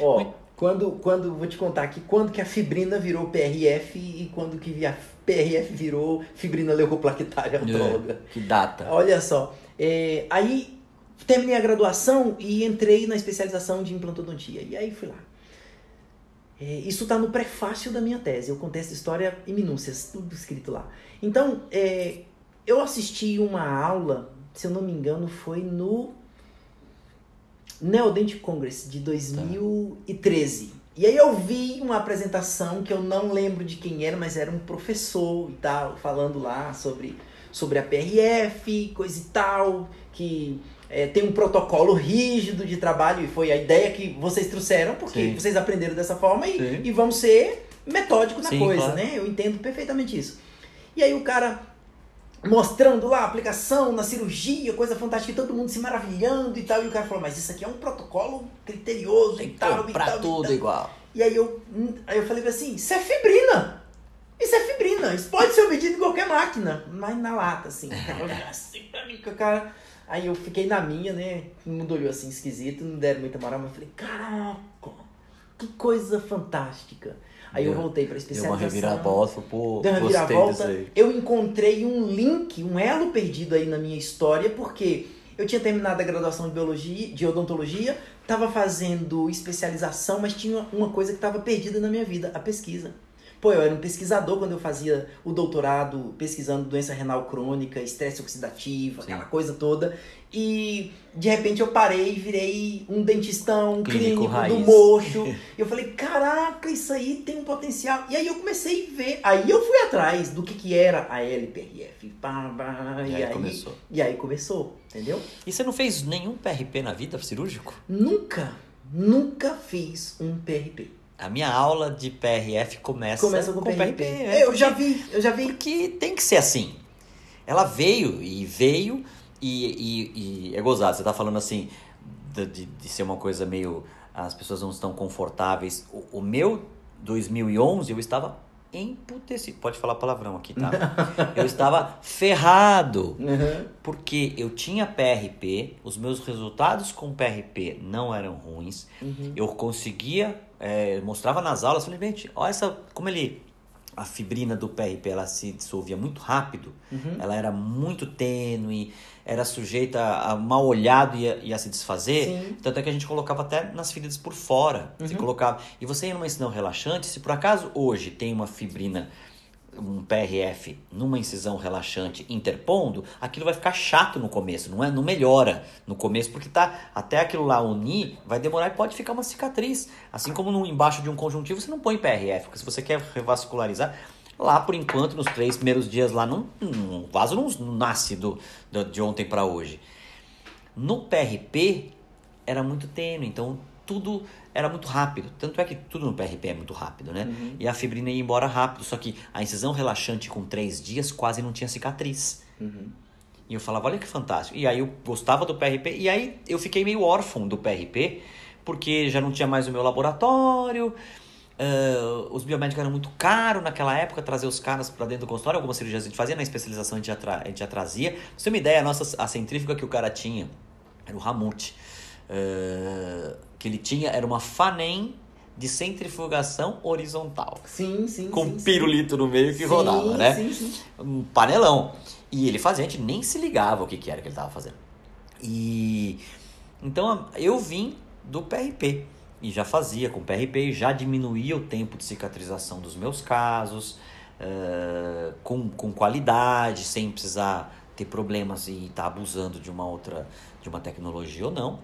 S2: Ó, oh, quando, quando, vou te contar aqui, quando que a fibrina virou PRF e quando que a PRF virou fibrina leucoplaquetária autóloga.
S1: É, que data.
S2: Olha só. É, aí terminei a graduação e entrei na especialização de implantodontia. E aí fui lá. É, isso está no prefácio da minha tese. Eu contei essa história em minúcias, tudo escrito lá. Então, é, eu assisti uma aula, se eu não me engano, foi no Neodent Congress de 2013. Tá. E aí eu vi uma apresentação que eu não lembro de quem era, mas era um professor e tal, falando lá sobre, sobre a PRF, coisa e tal, que é, tem um protocolo rígido de trabalho, e foi a ideia que vocês trouxeram, porque Sim. vocês aprenderam dessa forma e, e vamos ser metódicos na Sim, coisa, claro. né? Eu entendo perfeitamente isso. E aí o cara mostrando lá a aplicação na cirurgia, coisa fantástica, e todo mundo se maravilhando e tal, e o cara falou, mas isso aqui é um protocolo criterioso e tal,
S1: e tal. tudo
S2: e
S1: igual.
S2: E aí eu, aí eu falei assim, isso é fibrina. Isso é fibrina, isso pode ser obedido em qualquer máquina, mas na lata, assim. assim pra mim, com a cara. Aí eu fiquei na minha, né? O mundo olhou assim esquisito, não deram muita moral, mas eu falei, caraca, que coisa fantástica. Aí eu voltei pra especialização.
S1: Deu uma reviravolta, pô,
S2: Deu uma reviravolta. Eu encontrei um link, um elo perdido aí na minha história, porque eu tinha terminado a graduação de biologia, de odontologia, estava fazendo especialização, mas tinha uma coisa que estava perdida na minha vida, a pesquisa. Pô, eu era um pesquisador quando eu fazia o doutorado pesquisando doença renal crônica, estresse oxidativo,
S1: Sim.
S2: aquela coisa toda. E de repente eu parei e virei um dentistão, um
S1: Clínico
S2: clínico,
S1: raiz.
S2: do mocho. E eu falei, caraca, isso aí tem um potencial. E aí eu comecei a ver. Aí eu fui atrás do que, que era a LPRF. Pá, pá,
S1: E aí começou.
S2: E aí começou, entendeu?
S1: E você não fez nenhum PRP na vida cirúrgico?
S2: Nunca, nunca fiz um PRP.
S1: A minha aula de PRF começa,
S2: Começa com, PRP.
S1: né?
S2: eu já vi, eu já vi.
S1: Porque tem que ser assim. Ela veio e veio e, e, e é gozado. Você tá falando assim de, de, de ser uma coisa meio. As pessoas não estão confortáveis. O, o meu 2011 eu estava emputecido. Pode falar palavrão aqui, tá? eu estava ferrado.
S2: Uhum.
S1: Porque eu tinha PRP, os meus resultados com PRP não eram ruins.
S2: Uhum.
S1: Eu conseguia, é, mostrava nas aulas, falei, gente, olha essa, como ele, a fibrina do PRP, ela se dissolvia muito rápido,
S2: Uhum.
S1: ela era muito tênue, era sujeita a mal olhado e ia, ia se desfazer.
S2: Sim.
S1: Tanto é que a gente colocava até nas feridas por fora. Você
S2: Uhum.
S1: colocava. E você ia numa incisão relaxante, se por acaso hoje tem uma fibrina, um PRF numa incisão relaxante interpondo, aquilo vai ficar chato no começo, não é? Não melhora no começo, porque tá até aquilo lá unir, vai demorar e pode ficar uma cicatriz. Assim como no, embaixo de um conjuntivo você não põe PRF, porque se você quer revascularizar, lá por enquanto, nos três primeiros dias lá, não, não- o vaso não nasce do, do- de ontem para hoje. No PRP era muito tênue, então tudo era muito rápido. Tanto é que tudo no PRP é muito rápido, né?
S2: Uhum.
S1: E a fibrina ia embora rápido, só que a incisão relaxante com três dias quase não tinha cicatriz.
S2: Uhum.
S1: E eu falava, olha que fantástico. E aí eu gostava do PRP, e aí eu fiquei meio órfão do PRP, porque já não tinha mais o meu laboratório. ah, os biomédicos eram muito caros naquela época, trazer os caras para dentro do consultório. Algumas cirurgias a gente fazia, na especialização a gente já, tra- a gente já trazia. Pra você ter uma ideia, a nossa a centrífuga que o cara tinha era o Ramute. Ah, que ele tinha era uma Fanem de centrifugação horizontal.
S2: Sim, sim.
S1: Com
S2: sim, sim.
S1: pirulito no meio que
S2: Sim,
S1: rodava, né?
S2: Sim, sim.
S1: um panelão. E ele fazia, a gente nem se ligava o que, que era que ele estava fazendo. E então eu vim do PRP e já fazia com PRP e já diminuía o tempo de cicatrização dos meus casos eh, com, com qualidade, sem precisar ter problemas e estar abusando de uma outra de uma tecnologia ou não.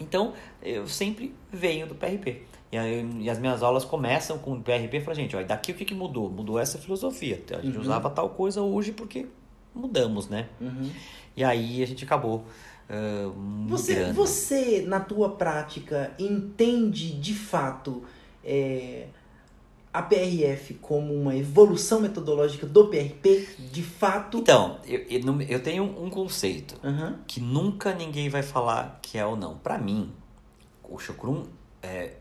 S1: Então eu sempre venho do PRP. E, aí, e as minhas aulas começam com o PRP e falo, gente, ó, e daqui o que, que mudou? Mudou essa filosofia. A gente
S2: Uhum.
S1: usava tal coisa hoje porque mudamos, né?
S2: Uhum.
S1: E aí a gente acabou ah,
S2: Você, você, na tua prática, entende de fato é, a PRF como uma evolução metodológica do PRP? De fato?
S1: Então, eu, eu, tenho um conceito
S2: Aham.
S1: que nunca ninguém vai falar que é ou não. Pra mim, o Chocrum, é,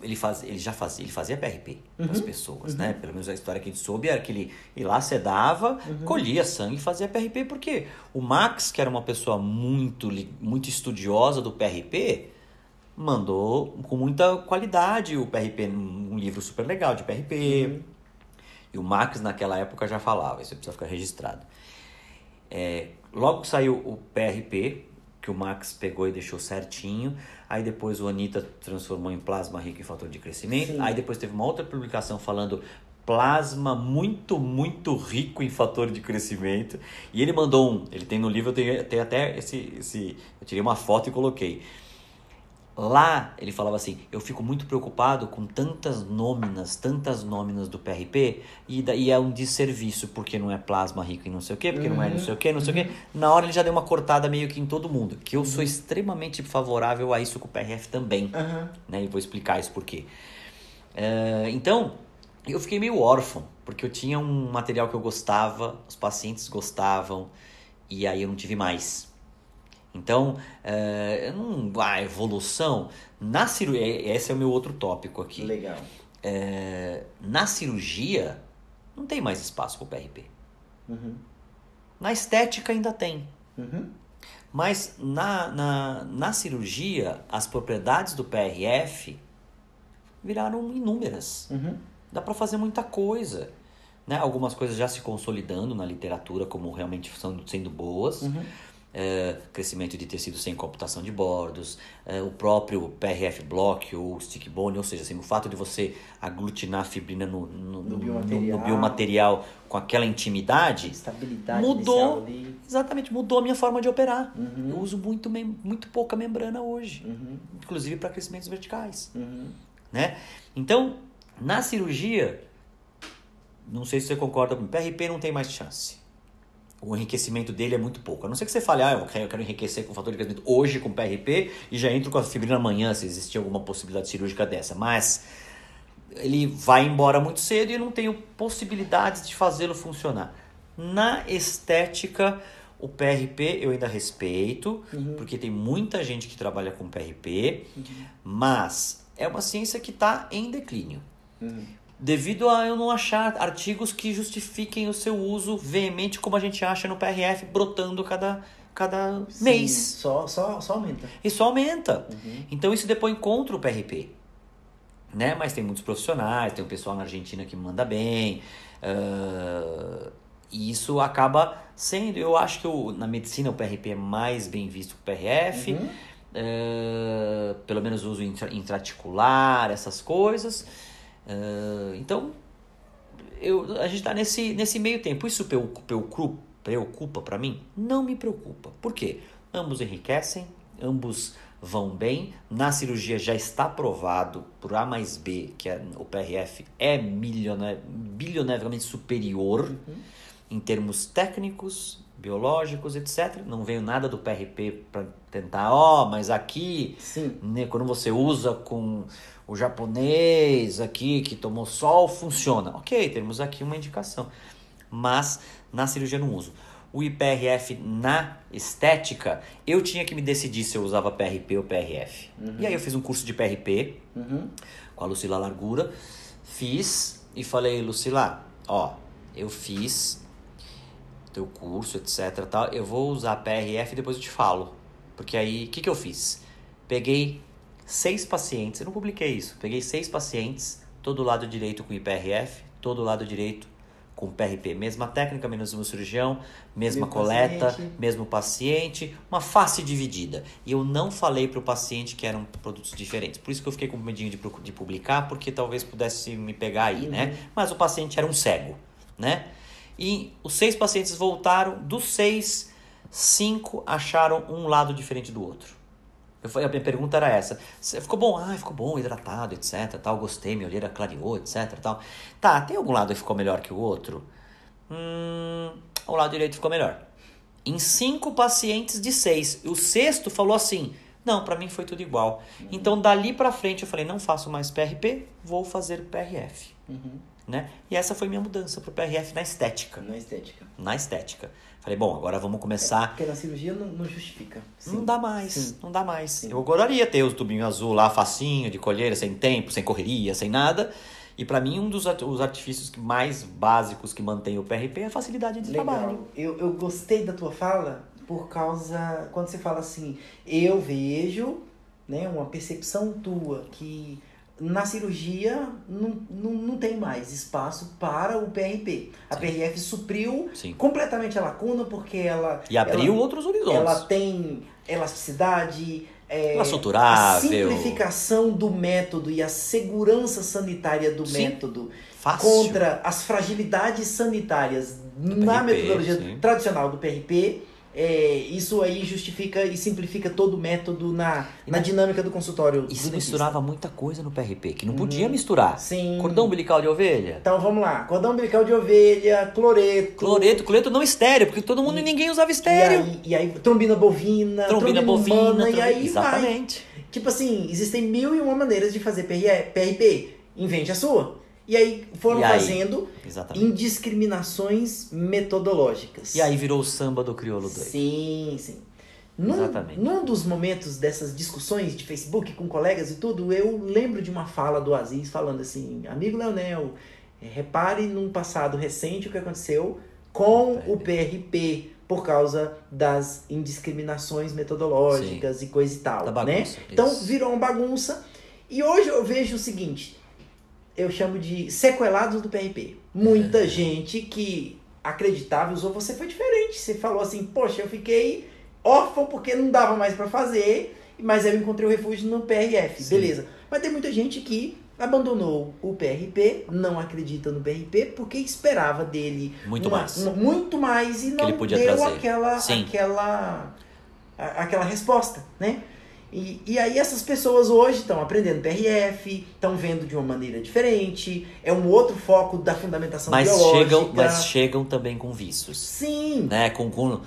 S1: ele, faz, ele já fazia, ele fazia PRP para as
S2: Uhum,
S1: pessoas,
S2: uhum.
S1: né? Pelo menos a história que a gente soube era que ele ia lá, sedava,
S2: Uhum.
S1: colhia sangue e fazia PRP. Porque o Max, que era uma pessoa muito, muito estudiosa do PRP, mandou com muita qualidade o PRP, um livro super legal de PRP.
S2: Uhum.
S1: E o Max naquela época já falava, isso precisa ficar registrado. É, logo que saiu o PRP, que o Max pegou e deixou certinho, aí depois o Anitta transformou em plasma rico em fator de crescimento,
S2: Sim.
S1: aí depois teve uma outra publicação falando plasma muito, muito rico em fator de crescimento, e ele mandou um, ele tem no livro, eu tenho, tenho até esse, esse, eu tirei uma foto e coloquei, Lá ele falava assim: eu fico muito preocupado com tantas nóminas, tantas nóminas do PRP, e daí é um desserviço, porque não é plasma rico em não sei o quê, porque não é não sei o quê, não sei o quê. Na hora ele já deu uma cortada meio que em todo mundo, que eu sou extremamente favorável a isso com o PRF também,
S2: Aham.
S1: né? E vou explicar isso por quê. É, então, eu fiquei meio órfão, porque eu tinha um material que eu gostava, os pacientes gostavam, e aí eu não tive mais. Então, é, não, a evolução na cirurgia, esse é o meu outro tópico aqui.
S2: Legal.
S1: É, na cirurgia, não tem mais espaço para o PRP.
S2: Uhum.
S1: Na estética ainda tem.
S2: Uhum.
S1: Mas na, na, na cirurgia, as propriedades do PRF viraram inúmeras.
S2: Uhum.
S1: Dá para fazer muita coisa. Né? Algumas coisas já se consolidando na literatura como realmente são, sendo boas.
S2: Uhum.
S1: É, crescimento de tecido sem computação de bordos, é, o próprio PRF block ou stick bone, ou seja, assim, o fato de você aglutinar a fibrina no, no,
S2: No biomaterial.
S1: no biomaterial com aquela intimidade, Mudou. exatamente mudou a minha forma de operar.
S2: Uhum.
S1: Eu uso muito, muito pouca membrana hoje,
S2: Uhum.
S1: inclusive para crescimentos verticais
S2: Uhum.
S1: né? Então, na cirurgia, não sei se você concorda comigo, PRP não tem mais chance. O enriquecimento dele é muito pouco. A não ser que você fale, ah, eu quero, enriquecer com fator de crescimento hoje com PRP e já entro com a fibrina amanhã, se existir alguma possibilidade cirúrgica dessa. Mas ele vai embora muito cedo e eu não tenho possibilidades de fazê-lo funcionar. Na estética, o PRP eu ainda respeito,
S2: Uhum.
S1: porque tem muita gente que trabalha com PRP, mas é uma ciência que está em declínio.
S2: Uhum.
S1: Devido a eu não achar artigos que justifiquem o seu uso veemente como a gente acha no PRF, brotando cada, cada
S2: Sim,
S1: mês.
S2: Só, só, só aumenta.
S1: Isso aumenta.
S2: Uhum.
S1: Então isso depõe contra o PRP. Né? Mas tem muitos profissionais, tem um pessoal na Argentina que manda bem. ah, e isso acaba sendo. Eu acho que o- na medicina o PRP é mais bem visto que o PRF.
S2: Uhum.
S1: ah, pelo menos uso intra- intraarticular, essas coisas. Ah, então, eu, a gente está nesse, nesse meio tempo. Isso preocupa, para mim? Não me preocupa. Por quê? Ambos enriquecem, ambos vão bem. Na cirurgia já está provado por A mais B que a- o PRF é bilionariamente superior em termos técnicos, biológicos, etc. Não veio nada do PRP para tentar, ó, mas aqui
S2: Sim.
S1: né, quando você usa com o japonês aqui que tomou sol, funciona. Ok, temos aqui uma indicação. Mas na cirurgia não uso. O IPRF na estética, eu tinha que me decidir se eu usava PRP ou PRF. E aí eu fiz um curso de PRP
S2: Uhum.
S1: com a Lucila Largura, fiz e falei, Lucila, ó, eu fiz teu curso, etc, tal, eu vou usar PRF e depois eu te falo. Porque aí, o que que eu fiz? Peguei seis pacientes, eu não publiquei isso, peguei seis pacientes, todo lado direito com IPRF, todo lado direito com PRP, mesma técnica, mesmo cirurgião, mesma
S2: Mesmo
S1: coleta,
S2: paciente.
S1: mesmo paciente, uma face dividida. E eu não falei para o paciente que eram produtos diferentes. Por isso que eu fiquei com medinho de, de publicar, porque talvez pudesse me pegar aí, né? Mas o paciente era um cego, né? E os seis pacientes voltaram, dos seis, cinco acharam um lado diferente do outro. Eu, a minha pergunta era essa. "Cê- Ficou bom? Ah, ficou bom, hidratado, etc. Tal, gostei, minha olheira clareou, etc. Tal. Tá, tem algum lado que ficou melhor que o outro? Hum, o lado direito ficou melhor. Em cinco pacientes de seis. O sexto falou assim: não, pra mim foi tudo igual. Então, dali pra frente, eu falei: não faço mais PRP, vou fazer PRF.
S2: Uhum.
S1: Né? E essa foi minha mudança pro PRF na estética.
S2: Na estética.
S1: Na estética. Falei: bom, agora vamos começar.
S2: Porque na cirurgia não, não justifica. Sim.
S1: Não dá mais,
S2: Sim.
S1: não dá mais.
S2: Sim.
S1: Eu adoraria ter os tubinhos azul lá, facinho, de colheira, sem tempo, sem correria, sem nada. E pra mim, um dos art- os artifícios mais básicos que mantém o PRP é a facilidade de trabalho.
S2: Legal. Eu, eu gostei da tua fala por causa. Quando você fala assim, eu vejo né, uma percepção tua que na cirurgia não, não, não tem mais espaço para o PRP. A
S1: Sim.
S2: PRF supriu
S1: Sim.
S2: completamente a lacuna porque ela.
S1: E abriu
S2: ela,
S1: outros horizontes.
S2: ela tem elasticidade. É,
S1: Ela
S2: a simplificação do método e a segurança sanitária do
S1: Sim.
S2: método
S1: Fácil.
S2: contra as fragilidades sanitárias na
S1: PRP,
S2: metodologia tradicional do PRP. É, isso aí justifica e simplifica todo o método na,
S1: E
S2: na dinâmica do consultório.
S1: E
S2: do
S1: misturava muita coisa no PRP, que não podia misturar.
S2: Sim.
S1: Cordão umbilical de ovelha,
S2: Então vamos lá. Cordão umbilical de ovelha, cloreto.
S1: cloreto, cloreto não estéreo, porque todo mundo e ninguém usava
S2: E
S1: estéreo.
S2: aí, e aí, trombina bovina,
S1: Trombina bovina,
S2: humana, e
S1: trombina-
S2: aí vai.
S1: exatamente.
S2: Tipo assim, existem mil e uma maneiras de fazer PRP. Invente a sua. E aí foram
S1: E aí?
S2: fazendo
S1: Exatamente.
S2: indiscriminações metodológicas.
S1: E aí virou o samba do crioulo doido.
S2: Sim, sim. Num,
S1: Exatamente.
S2: num dos momentos dessas discussões de Facebook com colegas e tudo, eu lembro de uma fala do Aziz falando assim, amigo Leonel, Repare num passado recente o que aconteceu com o PRP por causa das indiscriminações metodológicas Sim. e coisa e tal, da né? Então virou uma bagunça. E hoje eu vejo o seguinte, eu chamo de sequelados do PRP. Muita é. gente que acreditava usou você foi diferente. Você falou assim, poxa, eu fiquei órfão porque não dava mais para fazer, mas eu encontrei o refúgio no PRF, Sim. beleza. Mas tem muita gente que abandonou o PRP, não acredita no PRP, porque esperava dele
S1: muito uma, mais,
S2: uma, muito mais e não deu trazer. aquela Sim. aquela a, aquela resposta, né? E, e aí essas pessoas hoje estão aprendendo PRF, estão vendo de uma maneira diferente, é um outro foco da fundamentação
S1: mas
S2: biológica.
S1: Chegam, mas chegam também com vícios.
S2: Sim.
S1: Né? Com, com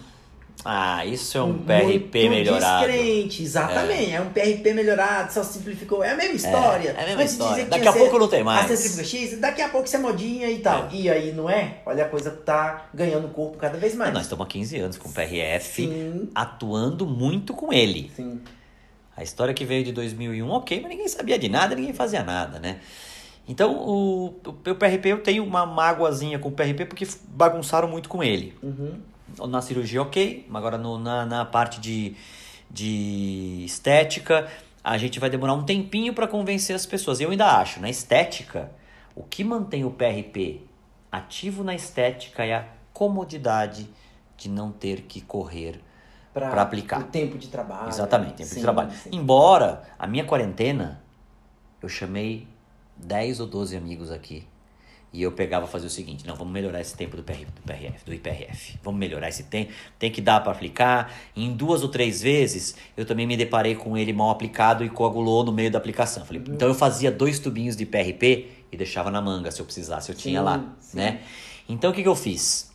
S1: ah, isso é um PRP Muito melhorado.
S2: Descrente, exatamente. É. é. um PRP melhorado, só simplificou. É a mesma história.
S1: É, é a mesma história. Daqui a pouco não tem mais.
S2: A X, daqui a pouco isso é modinha e tal. É. E aí, não é? Olha, a coisa tá ganhando corpo cada vez mais.
S1: nós estamos há 15 anos com o PRF, Sim. atuando muito com ele.
S2: Sim.
S1: A história que veio de 2001, ok, mas ninguém sabia de nada, ninguém fazia nada, né? Então, o, o, o PRP, eu tenho uma mágoazinha com o PRP porque bagunçaram muito com ele.
S2: Uhum
S1: na cirurgia, ok. Agora no, na, na parte de, de estética, a gente vai demorar um tempinho para convencer as pessoas. Eu ainda acho, na estética, o que mantém o PRP ativo na estética é a comodidade de não ter que correr para aplicar. O
S2: tempo de trabalho.
S1: Exatamente, tempo sim, de trabalho. Sim. Embora a minha quarentena, eu chamei 10 ou 12 amigos aqui e eu pegava fazia o seguinte: não, vamos melhorar esse tempo do, PR, do PRF, do IPRF. Vamos melhorar esse tempo. Tem que dar para aplicar. E em duas ou três vezes eu também me deparei com ele mal aplicado e coagulou no meio da aplicação. Falei, uhum. Então eu fazia dois tubinhos de PRP e deixava na manga se eu precisasse, eu sim, tinha lá, sim. né? Então o que, que eu fiz?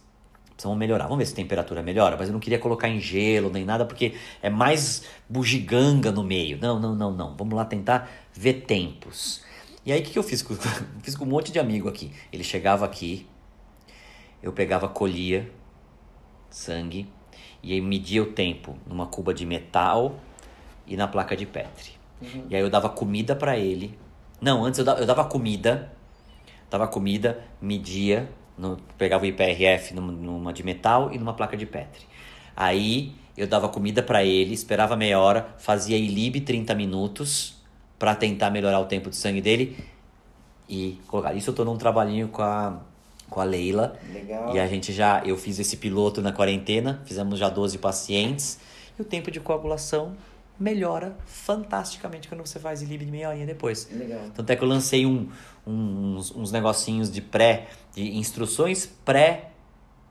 S1: Precisamos melhorar. Vamos ver se a temperatura melhora, mas eu não queria colocar em gelo nem nada porque é mais bugiganga no meio. Não, não, não, não. Vamos lá tentar ver tempos. E aí o que, que eu fiz? fiz com um monte de amigo aqui. Ele chegava aqui, eu pegava, colhia sangue e aí media o tempo numa cuba de metal e na placa de Petri. Uhum. E aí eu dava comida para ele. Não, antes eu dava, eu dava comida, dava comida, media, no, pegava o IPRF numa, numa de metal e numa placa de Petri. Aí eu dava comida para ele, esperava meia hora, fazia ILIB 30 minutos para tentar melhorar o tempo de sangue dele e colocar. Isso eu tô num trabalhinho com a com a Leila.
S2: Legal.
S1: E a gente já eu fiz esse piloto na quarentena, fizemos já 12 pacientes e o tempo de coagulação melhora fantasticamente quando você faz ILIB de meia horinha depois.
S2: Legal.
S1: Tanto é que eu lancei um, um uns, uns negocinhos de pré, de instruções pré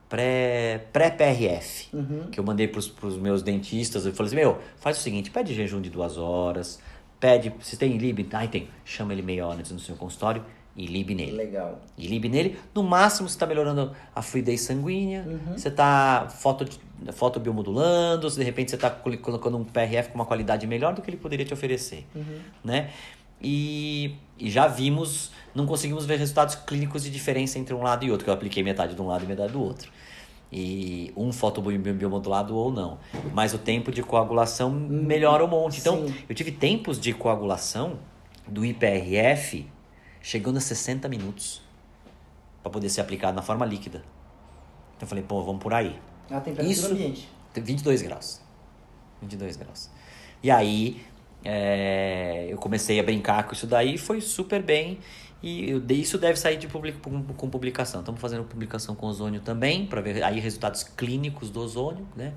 S1: pré pré PRF
S2: uhum.
S1: que eu mandei para os meus dentistas eu falei assim meu faz o seguinte pede jejum de duas horas pede, se tem lib, ai tem, chama ele meia hora antes no seu consultório e lib nele.
S2: Legal.
S1: E lib nele, no máximo você está melhorando a fluidez sanguínea,
S2: uhum.
S1: você está foto, fotobiomodulando, de repente você está colocando um PRF com uma qualidade melhor do que ele poderia te oferecer,
S2: uhum.
S1: né? E, e, já vimos, não conseguimos ver resultados clínicos de diferença entre um lado e outro, que eu apliquei metade de um lado e metade do outro e um fotobiomodulado ou não. Mas o tempo de coagulação melhora um monte. Então, Sim. eu tive tempos de coagulação do IPRF chegando a 60 minutos para poder ser aplicado na forma líquida. Então eu falei, pô, vamos por aí.
S2: A temperatura Isso, ambiente.
S1: 22 graus. 22 graus. E aí, é, eu comecei a brincar com isso daí, foi super bem. E isso deve sair de public, com publicação. Estamos fazendo publicação com ozônio também, para ver aí resultados clínicos do ozônio, né?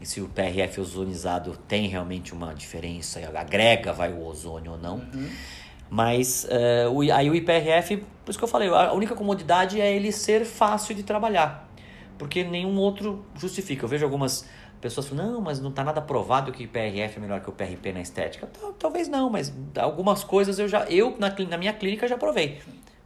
S1: E se o PRF ozonizado tem realmente uma diferença, agrega vai o ozônio ou não.
S2: Uhum.
S1: Mas uh, o, aí o IPRF, por isso que eu falei, a única comodidade é ele ser fácil de trabalhar. Porque nenhum outro justifica. Eu vejo algumas pessoas falam, não, mas não está nada provado que o PRF é melhor que o PRP na estética. Talvez não, mas algumas coisas eu já, eu na, na minha clínica já provei.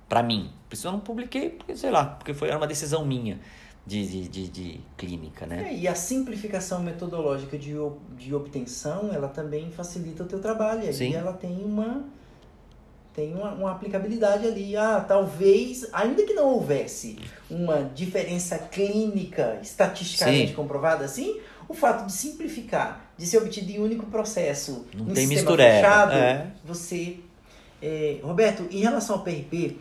S1: Para mim. Por isso eu não publiquei, porque sei lá, porque foi uma decisão minha. De, de, de, de, clínica, né?
S2: É, e a simplificação metodológica de, de obtenção, ela também facilita o teu trabalho. E ela tem uma tem uma, uma, aplicabilidade ali. Ah, talvez, ainda que não houvesse uma diferença clínica estatisticamente Sim. comprovada assim, o fato de simplificar, de ser obtido em um único processo,
S1: não um tem mistureba. fechado,
S2: é. você... É, Roberto, em relação ao PRP,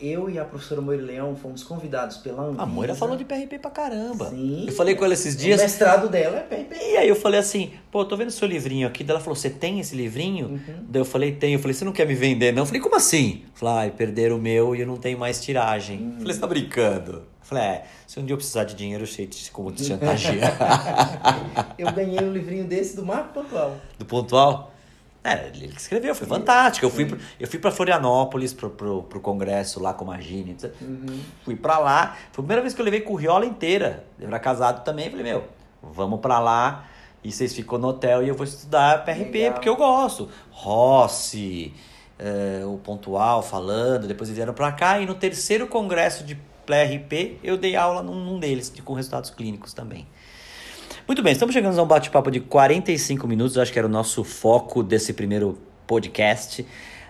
S2: eu e a professora Moira Leão fomos convidados pela Anvisa.
S1: A Moira falou de PRP pra caramba.
S2: Sim.
S1: Eu falei com ela esses
S2: O
S1: dias.
S2: mestrado dela é PRP.
S1: E aí eu falei assim, pô, tô vendo seu livrinho aqui. Ela falou, você tem esse livrinho?
S2: Uhum.
S1: Daí eu falei, tenho. Eu falei, você não quer me vender, não? Eu falei, como assim? Eu falei, ai, perderam o meu e eu não tenho mais tiragem. Eu falei, você tá brincando? Eu falei, é, se um dia eu precisar de dinheiro, eu sei de como te chantagear.
S2: Eu ganhei um livrinho desse do Marco Pontual.
S1: Do pontual? É, ele que escreveu, foi fantástico. Eu fui, eu fui pra Florianópolis, pro, pro, pro congresso lá com a Magine.
S2: Uhum.
S1: Fui pra lá. Foi a primeira vez que eu levei curriola inteira. Eu era casado também. Falei, meu, vamos pra lá. E vocês ficam no hotel e eu vou estudar PRP,
S2: Legal.
S1: porque eu gosto. Rossi, eh, o Pontual falando. Depois eles vieram pra cá. E no terceiro congresso de PRP, eu dei aula num, num deles, de- com resultados clínicos também. Muito bem, estamos chegando a um bate-papo de 45 minutos, acho que era o nosso foco desse primeiro podcast.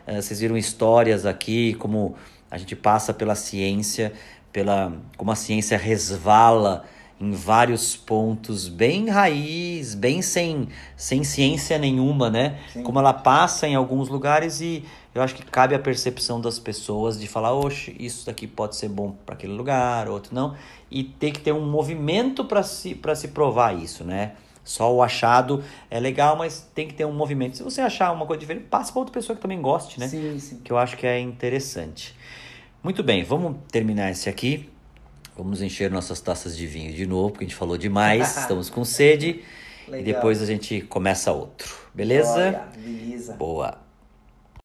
S1: Eh, vocês viram histórias aqui, como a gente passa pela ciência, pela como a ciência resvala em vários pontos bem raiz, bem sem, sem ciência nenhuma, né?
S2: Sim.
S1: Como ela passa em alguns lugares e eu acho que cabe a percepção das pessoas de falar, oxe, isso daqui pode ser bom para aquele lugar, outro não, e ter que ter um movimento para se, pra se provar isso, né? Só o achado é legal, mas tem que ter um movimento. Se você achar uma coisa diferente, passa para outra pessoa que também goste, né?
S2: Sim, sim.
S1: que eu acho que é interessante. Muito bem, vamos terminar esse aqui. Vamos encher nossas taças de vinho de novo, porque a gente falou demais, estamos com sede. E
S2: Legal.
S1: depois a gente começa outro. Beleza?
S2: Olha, beleza.
S1: Boa.